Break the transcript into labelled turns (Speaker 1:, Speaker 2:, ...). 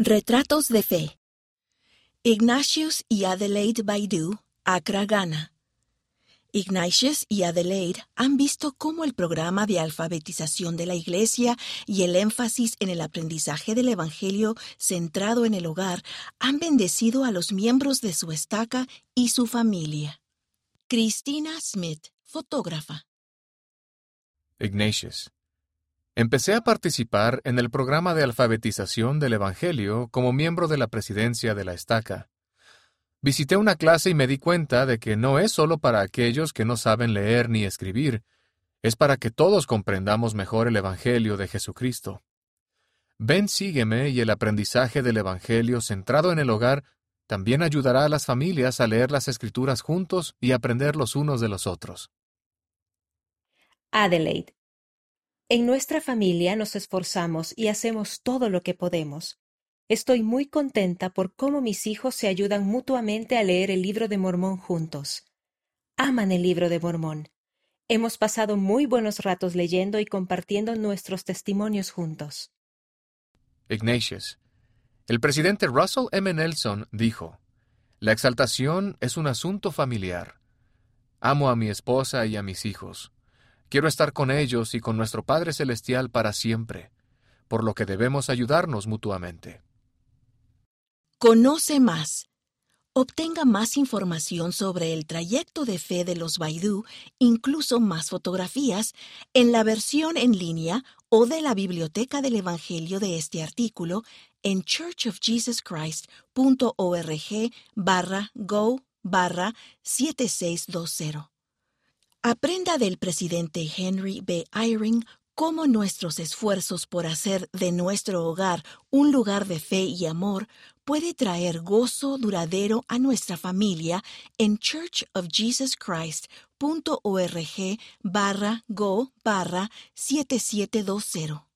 Speaker 1: Retratos de Fe. Ignatius y Adelaide Baidu, Accra, Ghana. Ignatius y Adelaide han visto cómo el programa de alfabetización de la Iglesia y el énfasis en el aprendizaje del Evangelio centrado en el hogar han bendecido a los miembros de su estaca y su familia. Christina Smith, fotógrafa.
Speaker 2: Ignatius. Empecé a participar en el programa de alfabetización del Evangelio como miembro de la presidencia de la estaca. Visité una clase y me di cuenta de que no es solo para aquellos que no saben leer ni escribir, es para que todos comprendamos mejor el Evangelio de Jesucristo. Ven, sígueme y el aprendizaje del Evangelio centrado en el hogar también ayudará a las familias a leer las escrituras juntos y aprender los unos de los otros.
Speaker 3: Adelaide. En nuestra familia nos esforzamos y hacemos todo lo que podemos. Estoy muy contenta por cómo mis hijos se ayudan mutuamente a leer el libro de Mormón juntos. Aman el libro de Mormón. Hemos pasado muy buenos ratos leyendo y compartiendo nuestros testimonios juntos.
Speaker 2: Ignatius. El presidente Russell M. Nelson dijo, La exaltación es un asunto familiar. Amo a mi esposa y a mis hijos. Quiero estar con ellos y con nuestro Padre Celestial para siempre, por lo que debemos ayudarnos mutuamente.
Speaker 1: Conoce más. Obtenga más información sobre el trayecto de fe de los Baidu, incluso más fotografías, en la versión en línea o de la biblioteca del Evangelio de este artículo en churchofjesuschrist.org barra go barra 7620. Aprenda del presidente Henry B. Eyring cómo nuestros esfuerzos por hacer de nuestro hogar un lugar de fe y amor puede traer gozo duradero a nuestra familia en churchofjesuschrist.org barra go barra 7720.